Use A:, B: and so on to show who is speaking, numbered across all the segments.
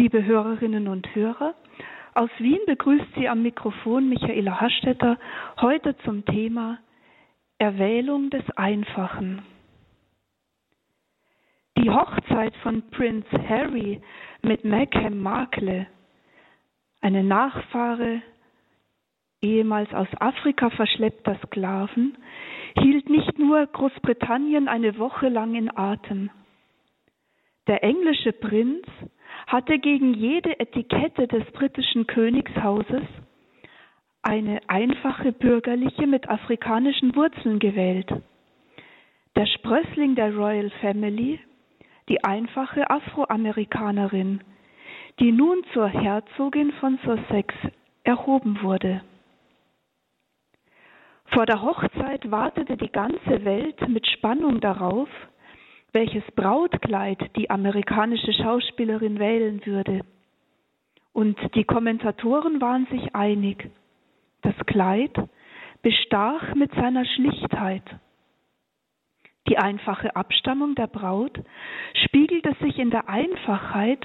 A: Liebe Hörerinnen und Hörer, aus Wien begrüßt Sie am Mikrofon Michaela Hastetter heute zum Thema Erwählung des Einfachen. Die Hochzeit von Prinz Harry mit Meghan Markle, eine Nachfahre ehemals aus Afrika verschleppter Sklaven, hielt nicht nur Großbritannien eine Woche lang in Atem. Der englische Prinz hatte gegen jede Etikette des britischen Königshauses eine einfache bürgerliche mit afrikanischen Wurzeln gewählt. Der Sprössling der Royal Family, die einfache Afroamerikanerin, die nun zur Herzogin von Sussex erhoben wurde. Vor der Hochzeit wartete die ganze Welt mit Spannung darauf, welches Brautkleid die amerikanische Schauspielerin wählen würde. Und die Kommentatoren waren sich einig. Das Kleid bestach mit seiner Schlichtheit. Die einfache Abstammung der Braut spiegelte sich in der Einfachheit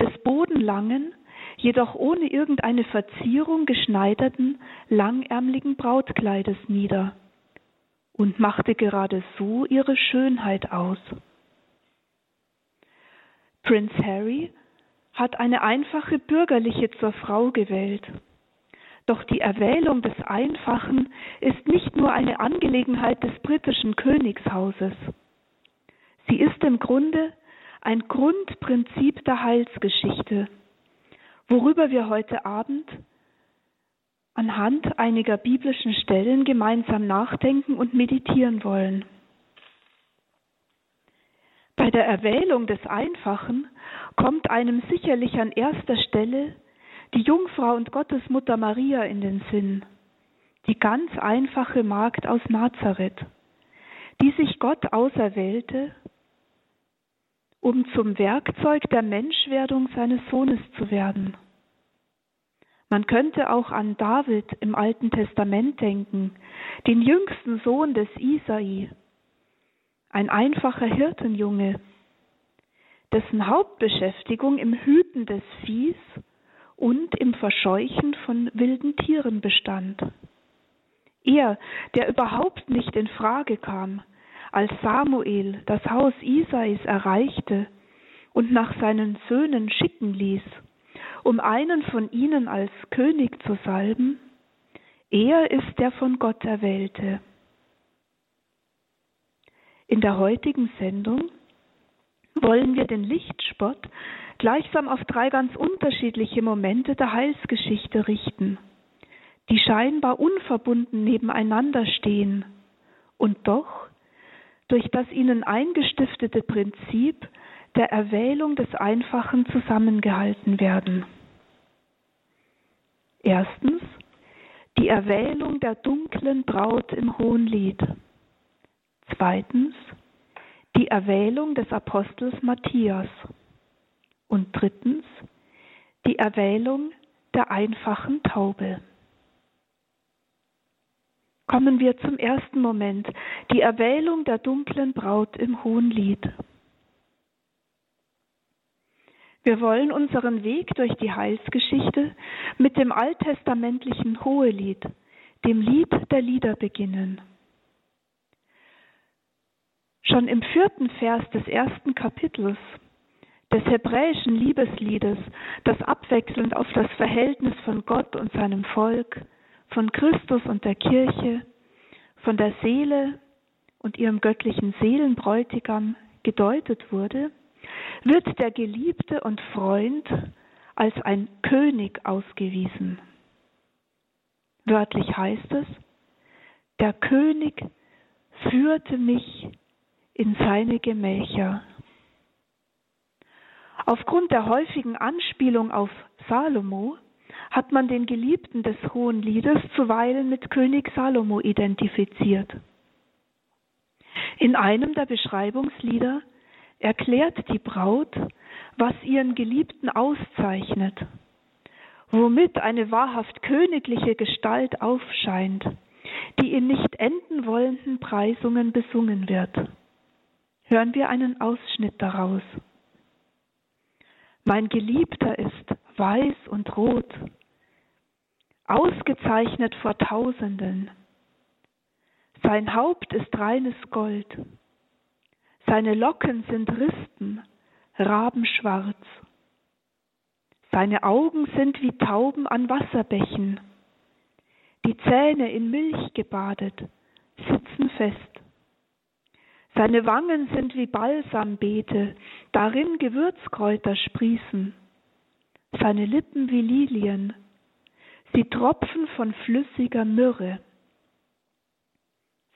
A: des bodenlangen, jedoch ohne irgendeine Verzierung geschneiderten, langärmeligen Brautkleides nieder und machte gerade so ihre Schönheit aus. Prinz Harry hat eine einfache bürgerliche zur Frau gewählt. Doch die Erwählung des Einfachen ist nicht nur eine Angelegenheit des britischen Königshauses. Sie ist im Grunde ein Grundprinzip der Heilsgeschichte, worüber wir heute Abend anhand einiger biblischen Stellen gemeinsam nachdenken und meditieren wollen. Bei der Erwählung des Einfachen kommt einem sicherlich an erster Stelle die Jungfrau und Gottesmutter Maria in den Sinn, die ganz einfache Magd aus Nazareth, die sich Gott auserwählte, um zum Werkzeug der Menschwerdung seines Sohnes zu werden. Man könnte auch an David im Alten Testament denken, den jüngsten Sohn des Isai, ein einfacher Hirtenjunge, dessen Hauptbeschäftigung im Hüten des Viehs und im Verscheuchen von wilden Tieren bestand. Er, der überhaupt nicht in Frage kam, als Samuel das Haus Isais erreichte und nach seinen Söhnen schicken ließ, um einen von ihnen als König zu salben? Er ist der von Gott erwählte. In der heutigen Sendung wollen wir den Lichtspott gleichsam auf drei ganz unterschiedliche Momente der Heilsgeschichte richten, die scheinbar unverbunden nebeneinander stehen und doch durch das ihnen eingestiftete Prinzip der Erwählung des Einfachen zusammengehalten werden. Erstens die Erwählung der dunklen Braut im Hohenlied. Zweitens die Erwählung des Apostels Matthias. Und drittens die Erwählung der einfachen Taube. Kommen wir zum ersten Moment, die Erwählung der dunklen Braut im Hohenlied. Wir wollen unseren Weg durch die Heilsgeschichte mit dem alttestamentlichen Hohelied, dem Lied der Lieder beginnen. Schon im vierten Vers des ersten Kapitels des hebräischen Liebesliedes, das abwechselnd auf das Verhältnis von Gott und seinem Volk, von Christus und der Kirche, von der Seele und ihrem göttlichen Seelenbräutigam gedeutet wurde, wird der Geliebte und Freund als ein König ausgewiesen. Wörtlich heißt es, der König führte mich in seine Gemächer. Aufgrund der häufigen Anspielung auf Salomo hat man den Geliebten des Hohen Liedes zuweilen mit König Salomo identifiziert. In einem der Beschreibungslieder erklärt die Braut, was ihren Geliebten auszeichnet, womit eine wahrhaft königliche Gestalt aufscheint, die in nicht enden wollenden Preisungen besungen wird. Hören wir einen Ausschnitt daraus. Mein Geliebter ist weiß und rot, ausgezeichnet vor Tausenden. Sein Haupt ist reines Gold, seine Locken sind Rispen, rabenschwarz. Seine Augen sind wie Tauben an Wasserbächen, die Zähne in Milch gebadet, sitzen fest. Seine Wangen sind wie Balsambeete, darin Gewürzkräuter sprießen. Seine Lippen wie Lilien, sie tropfen von flüssiger Myrrhe.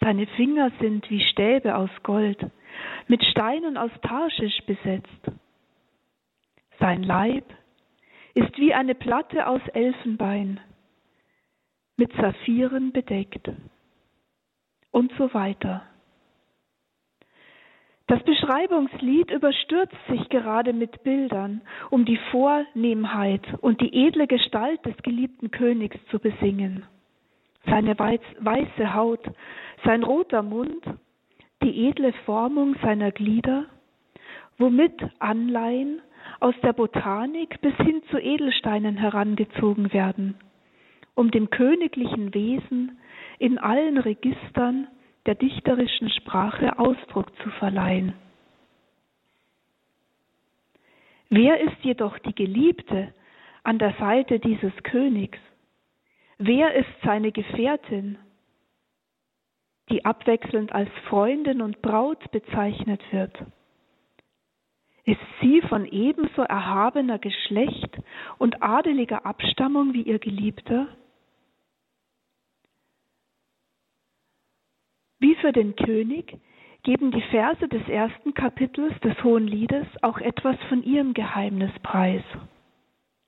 A: Seine Finger sind wie Stäbe aus Gold, mit Steinen aus Tarschisch besetzt. Sein Leib ist wie eine Platte aus Elfenbein, mit Saphiren bedeckt und so weiter. Das Beschreibungslied überstürzt sich gerade mit Bildern, um die Vornehmheit und die edle Gestalt des geliebten Königs zu besingen. Seine weiße Haut, sein roter Mund, die edle Formung seiner Glieder, womit Anleihen aus der Botanik bis hin zu Edelsteinen herangezogen werden, um dem königlichen Wesen in allen Registern der dichterischen Sprache Ausdruck zu verleihen. Wer ist jedoch die Geliebte an der Seite dieses Königs? Wer ist seine Gefährtin, die abwechselnd als Freundin und Braut bezeichnet wird? Ist sie von ebenso erhabener Geschlecht und adeliger Abstammung wie ihr Geliebter? Wie für den König geben die Verse des ersten Kapitels des Hohen Liedes auch etwas von ihrem Geheimnis preis.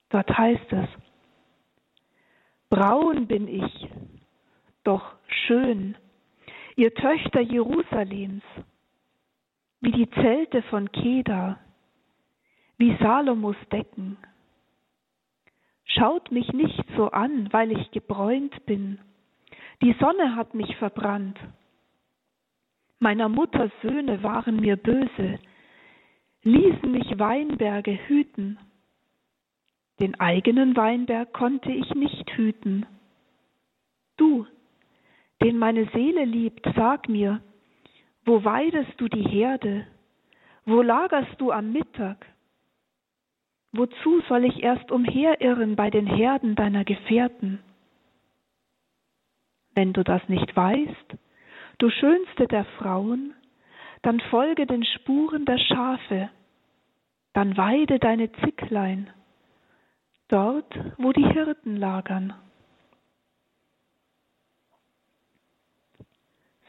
A: Dort heißt es, Braun bin ich, doch schön, ihr Töchter Jerusalems, wie die Zelte von Kedar, wie Salomos Decken. Schaut mich nicht so an, weil ich gebräunt bin. Die Sonne hat mich verbrannt meiner Mutter Söhne waren mir böse, ließen mich Weinberge hüten. Den eigenen Weinberg konnte ich nicht hüten. Du, den meine Seele liebt, sag mir, wo weidest du die Herde? Wo lagerst du am Mittag? Wozu soll ich erst umherirren bei den Herden deiner Gefährten? Wenn du das nicht weißt, Du schönste der Frauen, dann folge den Spuren der Schafe, dann weide deine Zicklein, dort, wo die Hirten lagern.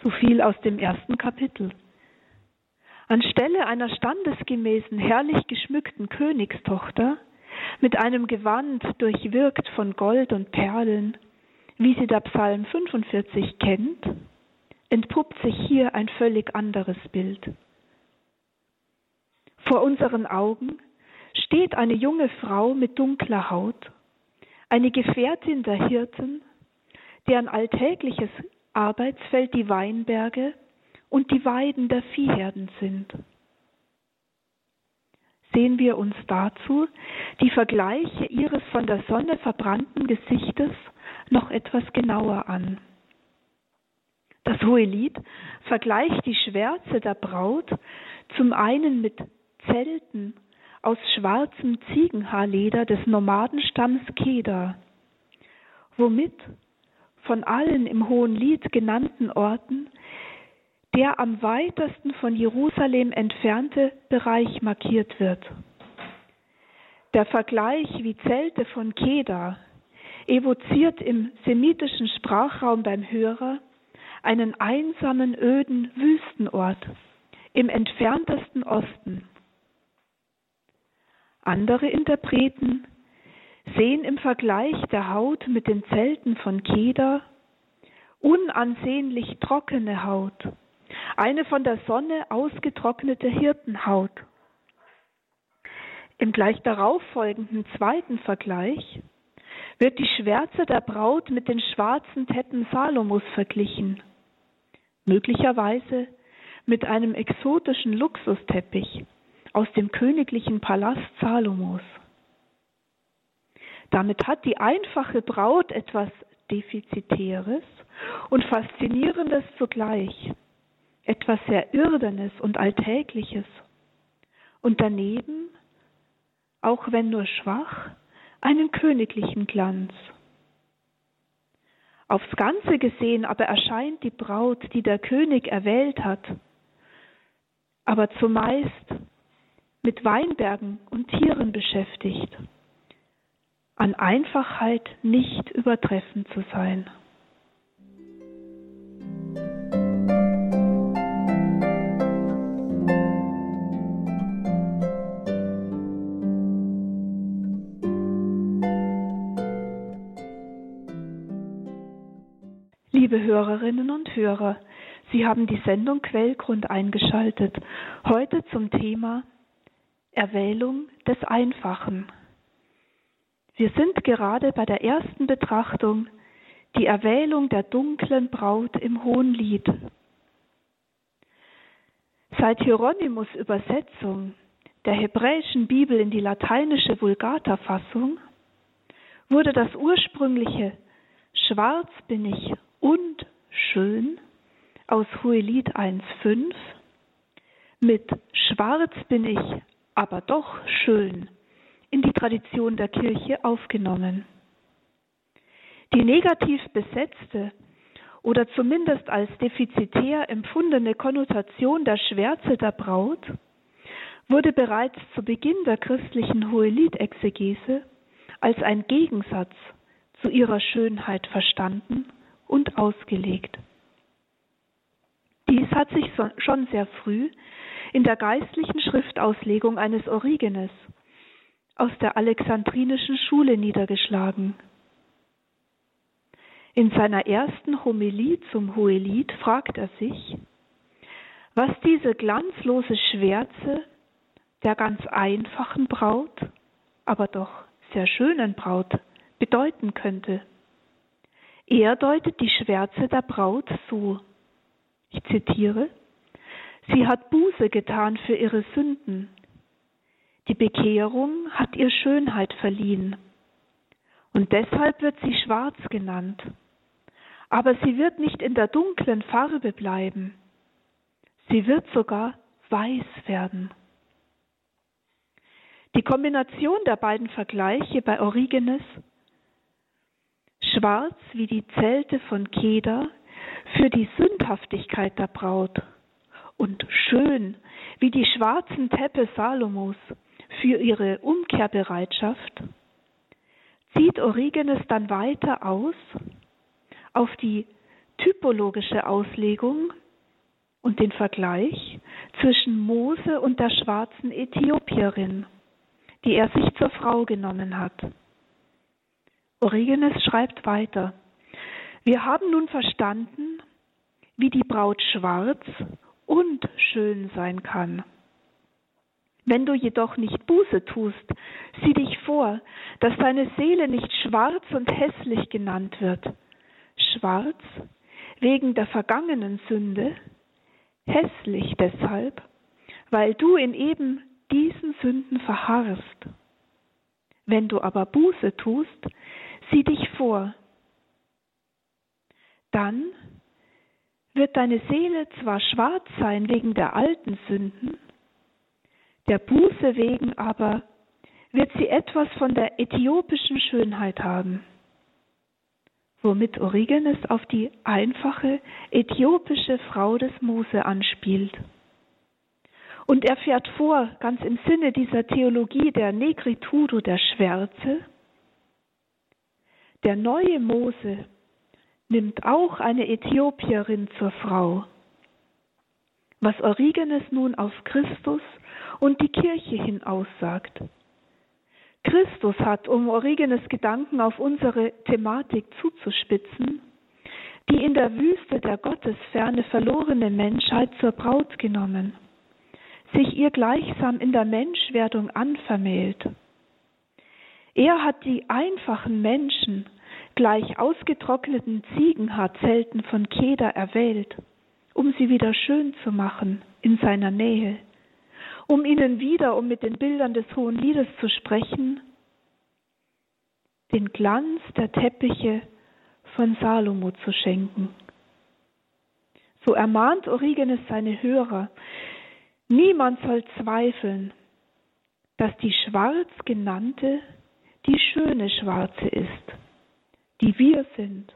A: So viel aus dem ersten Kapitel. Anstelle einer standesgemäßen, herrlich geschmückten Königstochter, mit einem Gewand durchwirkt von Gold und Perlen, wie sie der Psalm 45 kennt, entpuppt sich hier ein völlig anderes Bild. Vor unseren Augen steht eine junge Frau mit dunkler Haut, eine Gefährtin der Hirten, deren alltägliches Arbeitsfeld die Weinberge und die Weiden der Viehherden sind. Sehen wir uns dazu die Vergleiche ihres von der Sonne verbrannten Gesichtes noch etwas genauer an. Das Hohelied vergleicht die Schwärze der Braut zum einen mit Zelten aus schwarzem Ziegenhaarleder des Nomadenstamms Kedar, womit von allen im Hohen Lied genannten Orten der am weitesten von Jerusalem entfernte Bereich markiert wird. Der Vergleich wie Zelte von Kedar evoziert im semitischen Sprachraum beim Hörer einen einsamen, öden Wüstenort im entferntesten Osten. Andere Interpreten sehen im Vergleich der Haut mit den Zelten von Keda unansehnlich trockene Haut, eine von der Sonne ausgetrocknete Hirtenhaut. Im gleich darauf folgenden zweiten Vergleich wird die Schwärze der Braut mit den schwarzen Tetten Salomos verglichen möglicherweise mit einem exotischen Luxusteppich aus dem königlichen Palast Salomos. Damit hat die einfache Braut etwas Defizitäres und Faszinierendes zugleich, etwas sehr Irdenes und Alltägliches. Und daneben, auch wenn nur schwach, einen königlichen Glanz. Aufs Ganze gesehen aber erscheint die Braut, die der König erwählt hat, aber zumeist mit Weinbergen und Tieren beschäftigt, an Einfachheit nicht übertreffen zu sein. Liebe Hörerinnen und Hörer, Sie haben die Sendung Quellgrund eingeschaltet. Heute zum Thema Erwählung des Einfachen. Wir sind gerade bei der ersten Betrachtung die Erwählung der dunklen Braut im Hohenlied. Seit Hieronymus Übersetzung der hebräischen Bibel in die lateinische Vulgata-Fassung wurde das ursprüngliche Schwarz bin ich und schön aus Hohelied 1,5 mit Schwarz bin ich, aber doch schön in die Tradition der Kirche aufgenommen. Die negativ besetzte oder zumindest als defizitär empfundene Konnotation der Schwärze der Braut wurde bereits zu Beginn der christlichen Hohelied-Exegese als ein Gegensatz zu ihrer Schönheit verstanden und ausgelegt. Dies hat sich schon sehr früh in der geistlichen Schriftauslegung eines Origenes aus der alexandrinischen Schule niedergeschlagen. In seiner ersten Homilie zum Hohelied fragt er sich, was diese glanzlose Schwärze der ganz einfachen Braut, aber doch sehr schönen Braut bedeuten könnte. Er deutet die Schwärze der Braut so. Ich zitiere, sie hat Buße getan für ihre Sünden. Die Bekehrung hat ihr Schönheit verliehen. Und deshalb wird sie schwarz genannt. Aber sie wird nicht in der dunklen Farbe bleiben. Sie wird sogar weiß werden. Die Kombination der beiden Vergleiche bei Origenes schwarz wie die Zelte von Keder für die Sündhaftigkeit der Braut und schön wie die schwarzen Teppe Salomos für ihre Umkehrbereitschaft, zieht Origenes dann weiter aus auf die typologische Auslegung und den Vergleich zwischen Mose und der schwarzen Äthiopierin, die er sich zur Frau genommen hat. Origenes schreibt weiter. Wir haben nun verstanden, wie die Braut schwarz und schön sein kann. Wenn du jedoch nicht Buße tust, sieh dich vor, dass deine Seele nicht schwarz und hässlich genannt wird. Schwarz wegen der vergangenen Sünde, hässlich deshalb, weil du in eben diesen Sünden verharrst. Wenn du aber Buße tust, sieh dich vor. Dann wird deine Seele zwar schwarz sein wegen der alten Sünden, der Buße wegen aber wird sie etwas von der äthiopischen Schönheit haben, womit Origenes auf die einfache äthiopische Frau des Mose anspielt. Und er fährt vor, ganz im Sinne dieser Theologie der Negritudo, der Schwärze, der neue Mose nimmt auch eine Äthiopierin zur Frau. Was Origenes nun auf Christus und die Kirche hin aussagt. Christus hat, um Origenes Gedanken auf unsere Thematik zuzuspitzen, die in der Wüste der Gottesferne verlorene Menschheit zur Braut genommen sich ihr gleichsam in der Menschwerdung anvermählt. Er hat die einfachen Menschen gleich ausgetrockneten Ziegenhaarzelten von Keder erwählt, um sie wieder schön zu machen in seiner Nähe um ihnen wieder, um mit den Bildern des Hohen Liedes zu sprechen, den Glanz der Teppiche von Salomo zu schenken. So ermahnt Origenes seine Hörer, niemand soll zweifeln, dass die schwarz genannte die schöne Schwarze ist, die wir sind.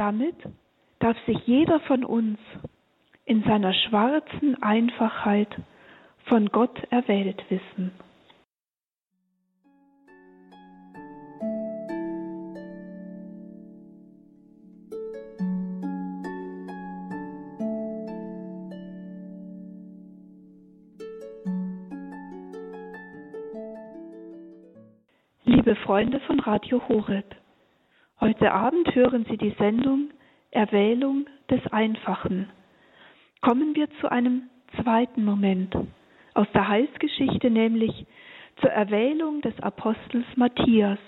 A: Damit darf sich jeder von uns in seiner schwarzen Einfachheit von Gott erwählt wissen. Liebe Freunde von Radio Horeb, heute Abend hören Sie die Sendung Erwählung des Einfachen. Kommen wir zu einem zweiten Moment aus der Heilsgeschichte, nämlich zur Erwählung des Apostels Matthias.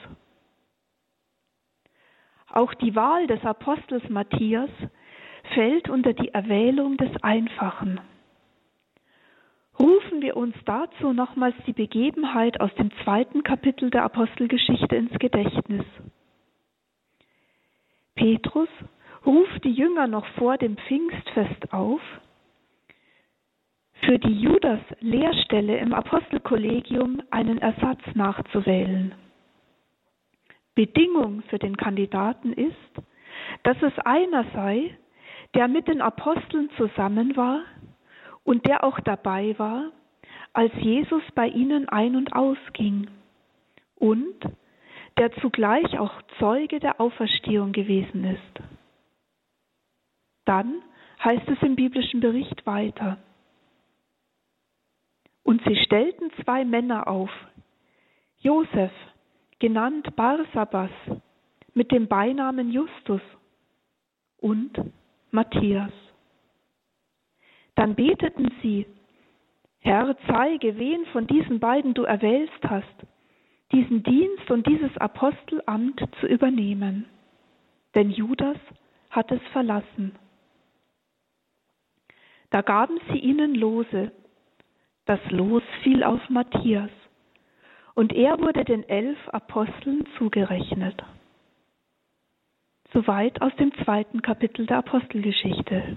A: Auch die Wahl des Apostels Matthias fällt unter die Erwählung des Einfachen. Rufen wir uns dazu nochmals die Begebenheit aus dem zweiten Kapitel der Apostelgeschichte ins Gedächtnis. Petrus ruft die Jünger noch vor dem Pfingstfest auf, für die Judas-Lehrstelle im Apostelkollegium einen Ersatz nachzuwählen. Bedingung für den Kandidaten ist, dass es einer sei, der mit den Aposteln zusammen war und der auch dabei war, als Jesus bei ihnen ein und ausging und der zugleich auch Zeuge der Auferstehung gewesen ist. Dann heißt es im biblischen Bericht weiter. Und sie stellten zwei Männer auf, Josef, genannt Barsabas, mit dem Beinamen Justus und Matthias. Dann beteten sie, Herr, zeige, wen von diesen beiden du erwählst hast, diesen Dienst und dieses Apostelamt zu übernehmen. Denn Judas hat es verlassen. Da gaben sie ihnen Lose. Das Los fiel auf Matthias, und er wurde den elf Aposteln zugerechnet. Soweit aus dem zweiten Kapitel der Apostelgeschichte.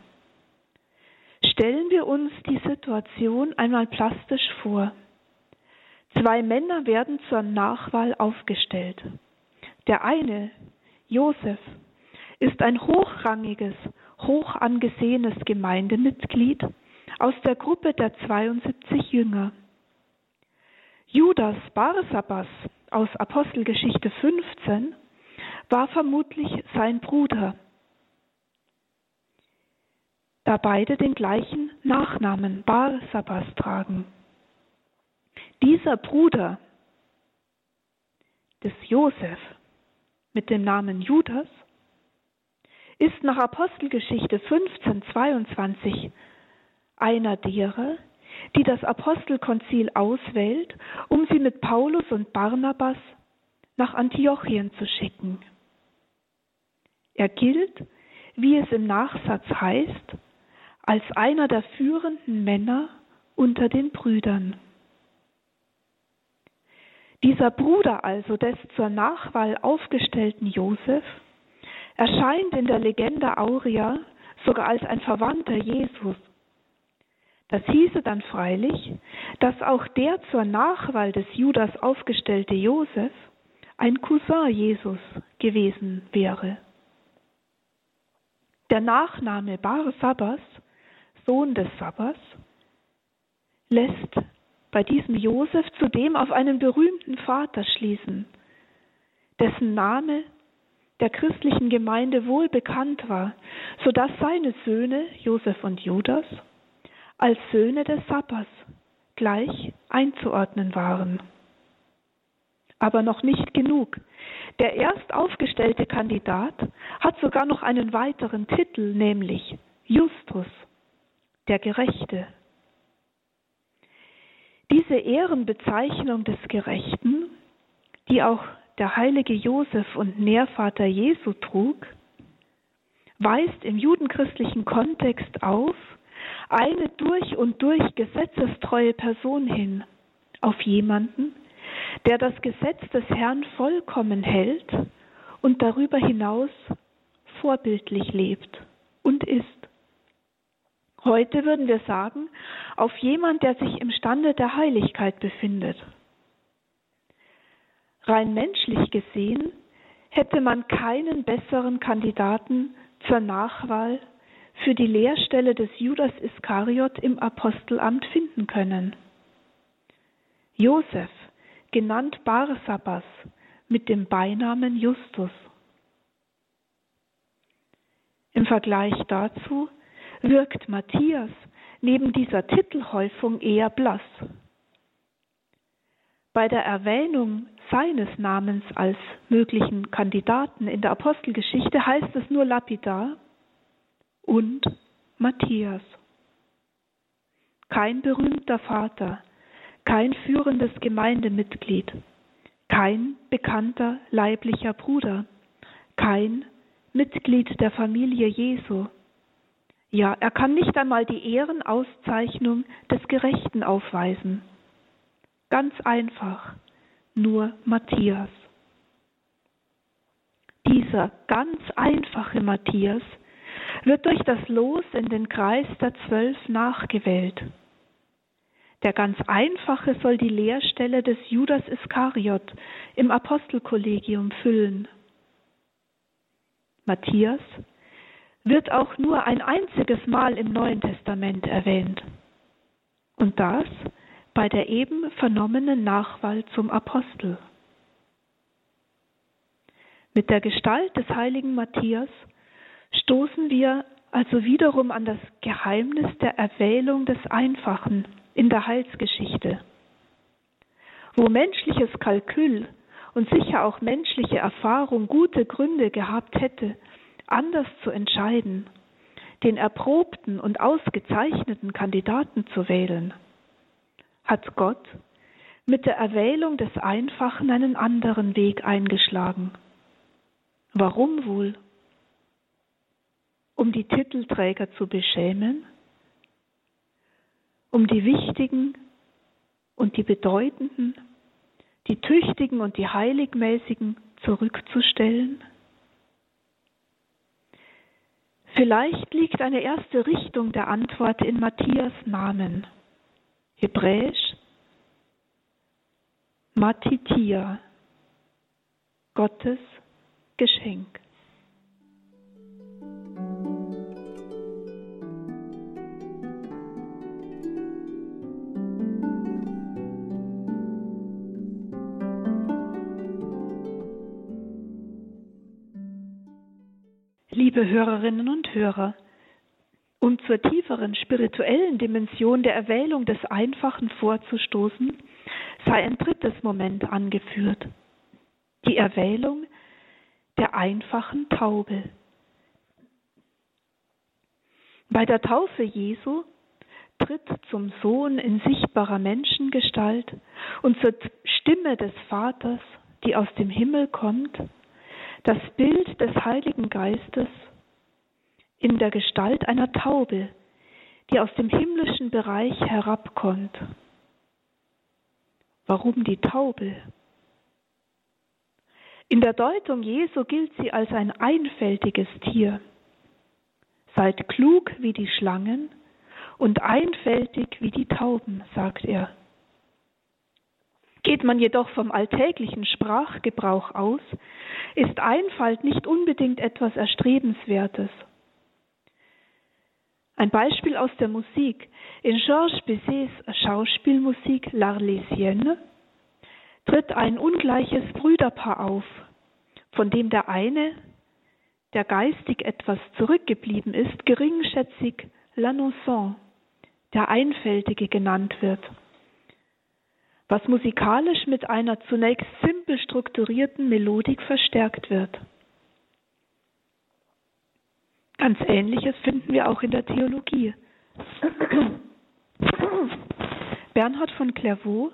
A: Stellen wir uns die Situation einmal plastisch vor. Zwei Männer werden zur Nachwahl aufgestellt. Der eine, Josef, ist ein hochrangiges hoch angesehenes Gemeindemitglied aus der Gruppe der 72 Jünger. Judas Barsabas aus Apostelgeschichte 15 war vermutlich sein Bruder, da beide den gleichen Nachnamen Barsabas tragen. Dieser Bruder des Josef mit dem Namen Judas ist nach Apostelgeschichte 1522 einer derer, die das Apostelkonzil auswählt, um sie mit Paulus und Barnabas nach Antiochien zu schicken. Er gilt, wie es im Nachsatz heißt, als einer der führenden Männer unter den Brüdern. Dieser Bruder also des zur Nachwahl aufgestellten Josef erscheint in der Legende Aurea sogar als ein Verwandter Jesus. Das hieße dann freilich, dass auch der zur Nachwahl des Judas aufgestellte Josef ein Cousin Jesus gewesen wäre. Der Nachname Bar Sabbas, Sohn des Sabbas, lässt bei diesem Josef zudem auf einen berühmten Vater schließen, dessen Name der christlichen Gemeinde wohl bekannt war, so dass seine Söhne Josef und Judas als Söhne des Sabbas gleich einzuordnen waren. Aber noch nicht genug. Der erst aufgestellte Kandidat hat sogar noch einen weiteren Titel, nämlich Justus, der Gerechte. Diese Ehrenbezeichnung des Gerechten, die auch der heilige Josef und Nährvater Jesu trug, weist im judenchristlichen Kontext auf eine durch und durch gesetzestreue Person hin, auf jemanden, der das Gesetz des Herrn vollkommen hält und darüber hinaus vorbildlich lebt und ist. Heute würden wir sagen, auf jemand, der sich im Stande der Heiligkeit befindet. Rein menschlich gesehen hätte man keinen besseren Kandidaten zur Nachwahl für die Lehrstelle des Judas Iskariot im Apostelamt finden können. Josef, genannt Barsabas, mit dem Beinamen Justus. Im Vergleich dazu wirkt Matthias neben dieser Titelhäufung eher blass. Bei der Erwähnung seines Namens als möglichen Kandidaten in der Apostelgeschichte heißt es nur lapidar und Matthias. Kein berühmter Vater, kein führendes Gemeindemitglied, kein bekannter leiblicher Bruder, kein Mitglied der Familie Jesu. Ja, er kann nicht einmal die Ehrenauszeichnung des Gerechten aufweisen. Ganz einfach, nur Matthias. Dieser ganz einfache Matthias wird durch das Los in den Kreis der Zwölf nachgewählt. Der ganz Einfache soll die Lehrstelle des Judas Iskariot im Apostelkollegium füllen. Matthias wird auch nur ein einziges Mal im Neuen Testament erwähnt. Und das bei der eben vernommenen Nachwahl zum Apostel. Mit der Gestalt des heiligen Matthias stoßen wir also wiederum an das Geheimnis der Erwählung des Einfachen in der Heilsgeschichte. Wo menschliches Kalkül und sicher auch menschliche Erfahrung gute Gründe gehabt hätte, anders zu entscheiden, den erprobten und ausgezeichneten Kandidaten zu wählen, hat Gott mit der Erwählung des Einfachen einen anderen Weg eingeschlagen. Warum wohl? Um die Titelträger zu beschämen? Um die Wichtigen und die Bedeutenden, die Tüchtigen und die Heiligmäßigen zurückzustellen? Vielleicht liegt eine erste Richtung der Antwort in Matthias Namen. Hebräisch Matitia, Gottes Geschenk. Liebe Hörerinnen und Hörer, um zur tieferen spirituellen Dimension der Erwählung des Einfachen vorzustoßen, sei ein drittes Moment angeführt. Die Erwählung der einfachen Taube. Bei der Taufe Jesu tritt zum Sohn in sichtbarer Menschengestalt und zur Stimme des Vaters, die aus dem Himmel kommt, das Bild des Heiligen Geistes in der Gestalt einer Taube, die aus dem himmlischen Bereich herabkommt. Warum die Taube? In der Deutung Jesu gilt sie als ein einfältiges Tier. Seid klug wie die Schlangen und einfältig wie die Tauben, sagt er. Geht man jedoch vom alltäglichen Sprachgebrauch aus, ist Einfalt nicht unbedingt etwas Erstrebenswertes. Ein Beispiel aus der Musik. In Georges Bizets Schauspielmusik L'Arlésienne tritt ein ungleiches Brüderpaar auf, von dem der eine, der geistig etwas zurückgeblieben ist, geringschätzig L'Annonçant, der Einfältige genannt wird, was musikalisch mit einer zunächst simpel strukturierten Melodik verstärkt wird. Ganz Ähnliches finden wir auch in der Theologie. Bernhard von Clairvaux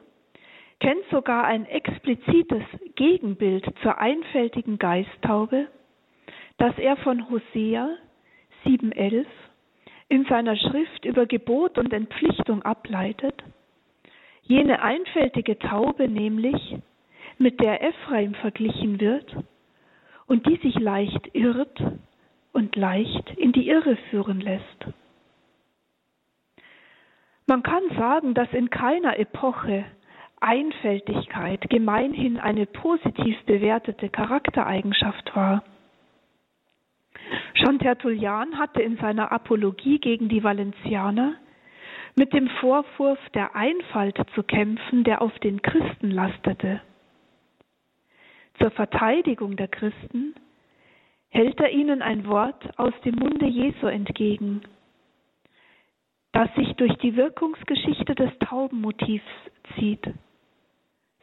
A: kennt sogar ein explizites Gegenbild zur einfältigen Geisttaube, das er von Hosea 7.11 in seiner Schrift über Gebot und Entpflichtung ableitet, jene einfältige Taube nämlich, mit der Ephraim verglichen wird und die sich leicht irrt und leicht in die Irre führen lässt. Man kann sagen, dass in keiner Epoche Einfältigkeit gemeinhin eine positiv bewertete Charaktereigenschaft war. Schon Tertullian hatte in seiner Apologie gegen die Valencianer mit dem Vorwurf der Einfalt zu kämpfen, der auf den Christen lastete. Zur Verteidigung der Christen hält er ihnen ein Wort aus dem Munde Jesu entgegen, das sich durch die Wirkungsgeschichte des Taubenmotivs zieht.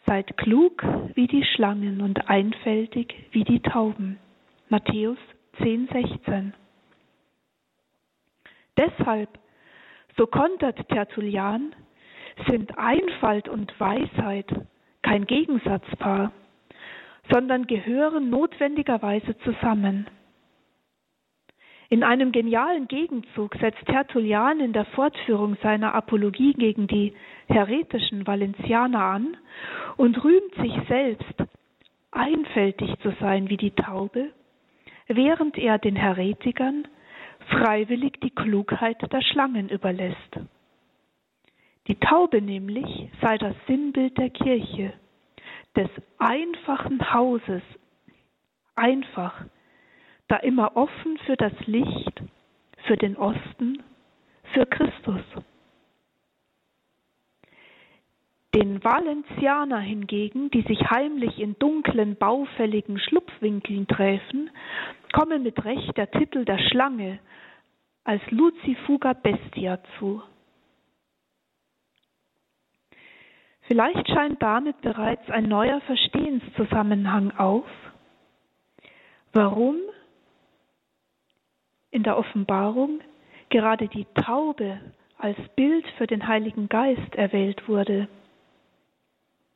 A: Seid klug wie die Schlangen und einfältig wie die Tauben. Matthäus 10, 16. Deshalb, so kontert Tertullian, sind Einfalt und Weisheit kein Gegensatzpaar, sondern gehören notwendigerweise zusammen. In einem genialen Gegenzug setzt Tertullian in der Fortführung seiner Apologie gegen die heretischen Valencianer an und rühmt sich selbst, einfältig zu sein wie die Taube, während er den Heretikern freiwillig die Klugheit der Schlangen überlässt. Die Taube nämlich sei das Sinnbild der Kirche, des einfachen Hauses, einfach, da immer offen für das Licht, für den Osten, für Christus. Den Valencianer hingegen, die sich heimlich in dunklen, baufälligen Schlupfwinkeln träfen, komme mit Recht der Titel der Schlange als Lucifuga Bestia zu. Vielleicht scheint damit bereits ein neuer Verstehenszusammenhang auf, warum in der Offenbarung gerade die Taube als Bild für den Heiligen Geist erwählt wurde,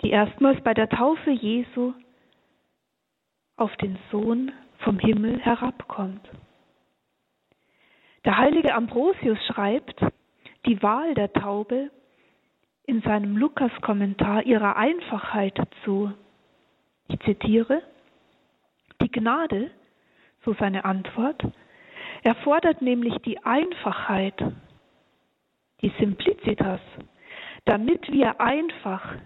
A: die erstmals bei der Taufe Jesu auf den Sohn vom Himmel herabkommt. Der heilige Ambrosius schreibt, die Wahl der Taube in seinem Lukas-Kommentar ihrer Einfachheit zu. Ich zitiere, die Gnade, so seine Antwort, erfordert nämlich die Einfachheit, die Simplicitas, damit wir einfach,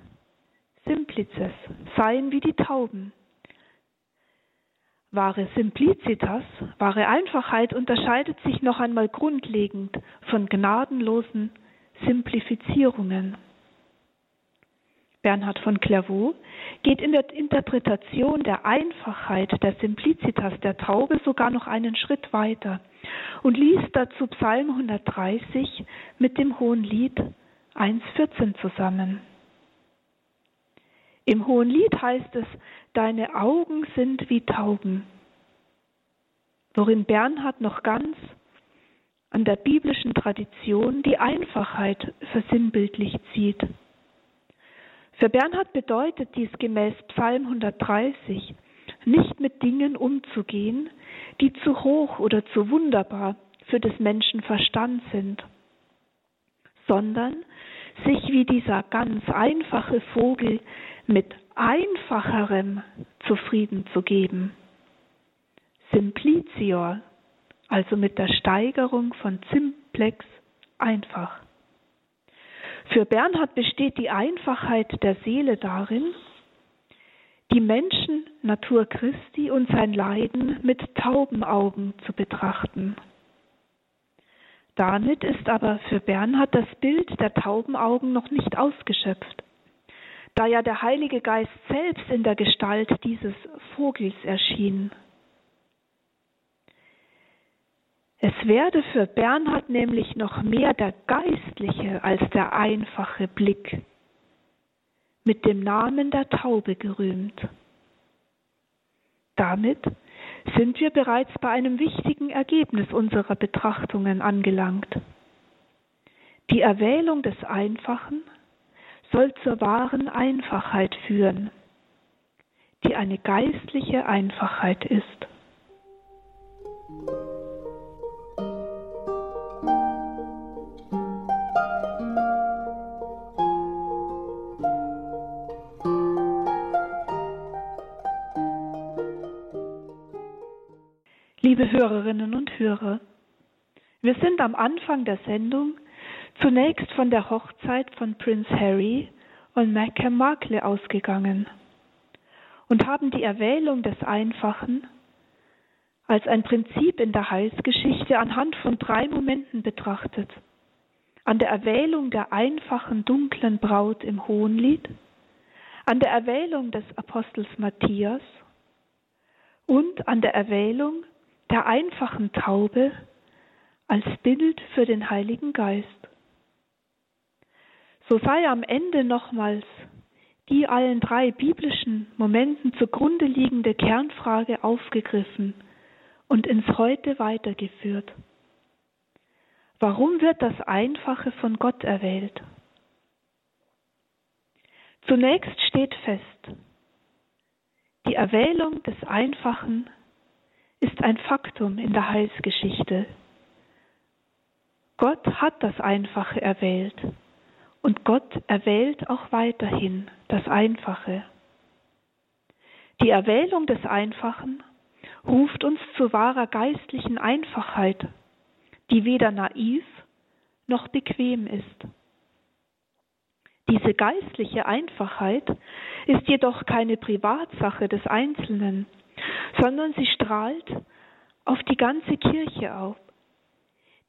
A: Simplices, seien wie die Tauben. Wahre Simplicitas, wahre Einfachheit unterscheidet sich noch einmal grundlegend von gnadenlosen Simplifizierungen. Bernhard von Clairvaux geht in der Interpretation der Einfachheit, der Simplicitas der Taube sogar noch einen Schritt weiter und liest dazu Psalm 130 mit dem Hohen Lied 1.14 zusammen. Im Hohen Lied heißt es, deine Augen sind wie Tauben, worin Bernhard noch ganz an der biblischen Tradition die Einfachheit versinnbildlich zieht. Für Bernhard bedeutet dies gemäß Psalm 130, nicht mit Dingen umzugehen, die zu hoch oder zu wunderbar für des Menschen Verstand sind, sondern sich wie dieser ganz einfache Vogel mit einfacherem zufrieden zu geben. Simplicior, also mit der Steigerung von simplex einfach. Für Bernhard besteht die Einfachheit der Seele darin, die Menschennatur Christi und sein Leiden mit Taubenaugen zu betrachten. Damit ist aber für Bernhard das Bild der Taubenaugen noch nicht ausgeschöpft, da ja der Heilige Geist selbst in der Gestalt dieses Vogels erschien. Es werde für Bernhard nämlich noch mehr der geistliche als der einfache Blick mit dem Namen der Taube gerühmt. Damit sind wir bereits bei einem wichtigen Ergebnis unserer Betrachtungen angelangt. Die Erwählung des Einfachen soll zur wahren Einfachheit führen, die eine geistliche Einfachheit ist. Liebe Hörerinnen und Hörer, wir sind am Anfang der Sendung zunächst von der Hochzeit von Prince Harry und Meghan Markle ausgegangen und haben die Erwählung des Einfachen als ein Prinzip in der Heilsgeschichte anhand von drei Momenten betrachtet. An der Erwählung der einfachen dunklen Braut im Hohenlied, an der Erwählung des Apostels Matthias und an der Erwählung der einfachen Taube als Bild für den Heiligen Geist. So sei am Ende nochmals die allen drei biblischen Momenten zugrunde liegende Kernfrage aufgegriffen und ins Heute weitergeführt. Warum wird das Einfache von Gott erwählt? Zunächst steht fest, die Erwählung des Einfachen ist ein Faktum in der Heilsgeschichte. Gott hat das Einfache erwählt und Gott erwählt auch weiterhin das Einfache. Die Erwählung des Einfachen ruft uns zu wahrer geistlichen Einfachheit, die weder naiv noch bequem ist. Diese geistliche Einfachheit ist jedoch keine Privatsache des Einzelnen, sondern sie strahlt auf die ganze Kirche auf,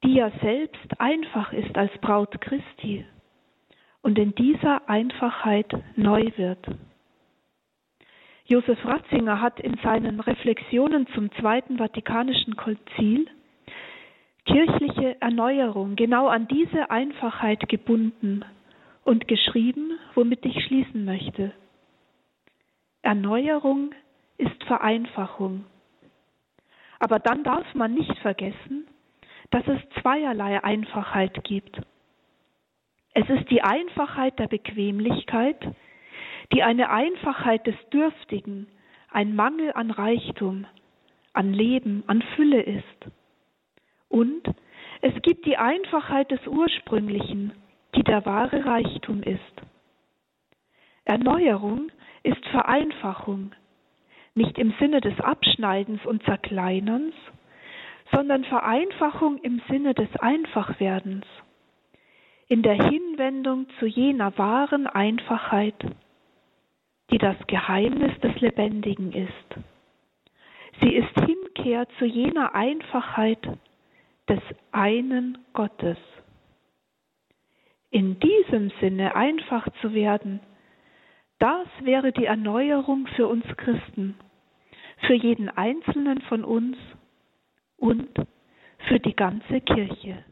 A: die ja selbst einfach ist als Braut Christi und in dieser Einfachheit neu wird. Josef Ratzinger hat in seinen Reflexionen zum Zweiten Vatikanischen Konzil kirchliche Erneuerung genau an diese Einfachheit gebunden und geschrieben, womit ich schließen möchte. Erneuerung ist Vereinfachung. Aber dann darf man nicht vergessen, dass es zweierlei Einfachheit gibt. Es ist die Einfachheit der Bequemlichkeit, die eine Einfachheit des Dürftigen, ein Mangel an Reichtum, an Leben, an Fülle ist. Und es gibt die Einfachheit des Ursprünglichen, die der wahre Reichtum ist. Erneuerung ist Vereinfachung, nicht im Sinne des Abschneidens und Zerkleinerns, sondern Vereinfachung im Sinne des Einfachwerdens, in der Hinwendung zu jener wahren Einfachheit, die das Geheimnis des Lebendigen ist. Sie ist Hinkehr zu jener Einfachheit des einen Gottes. In diesem Sinne einfach zu werden, das wäre die Erneuerung für uns Christen, für jeden Einzelnen von uns und für die ganze Kirche.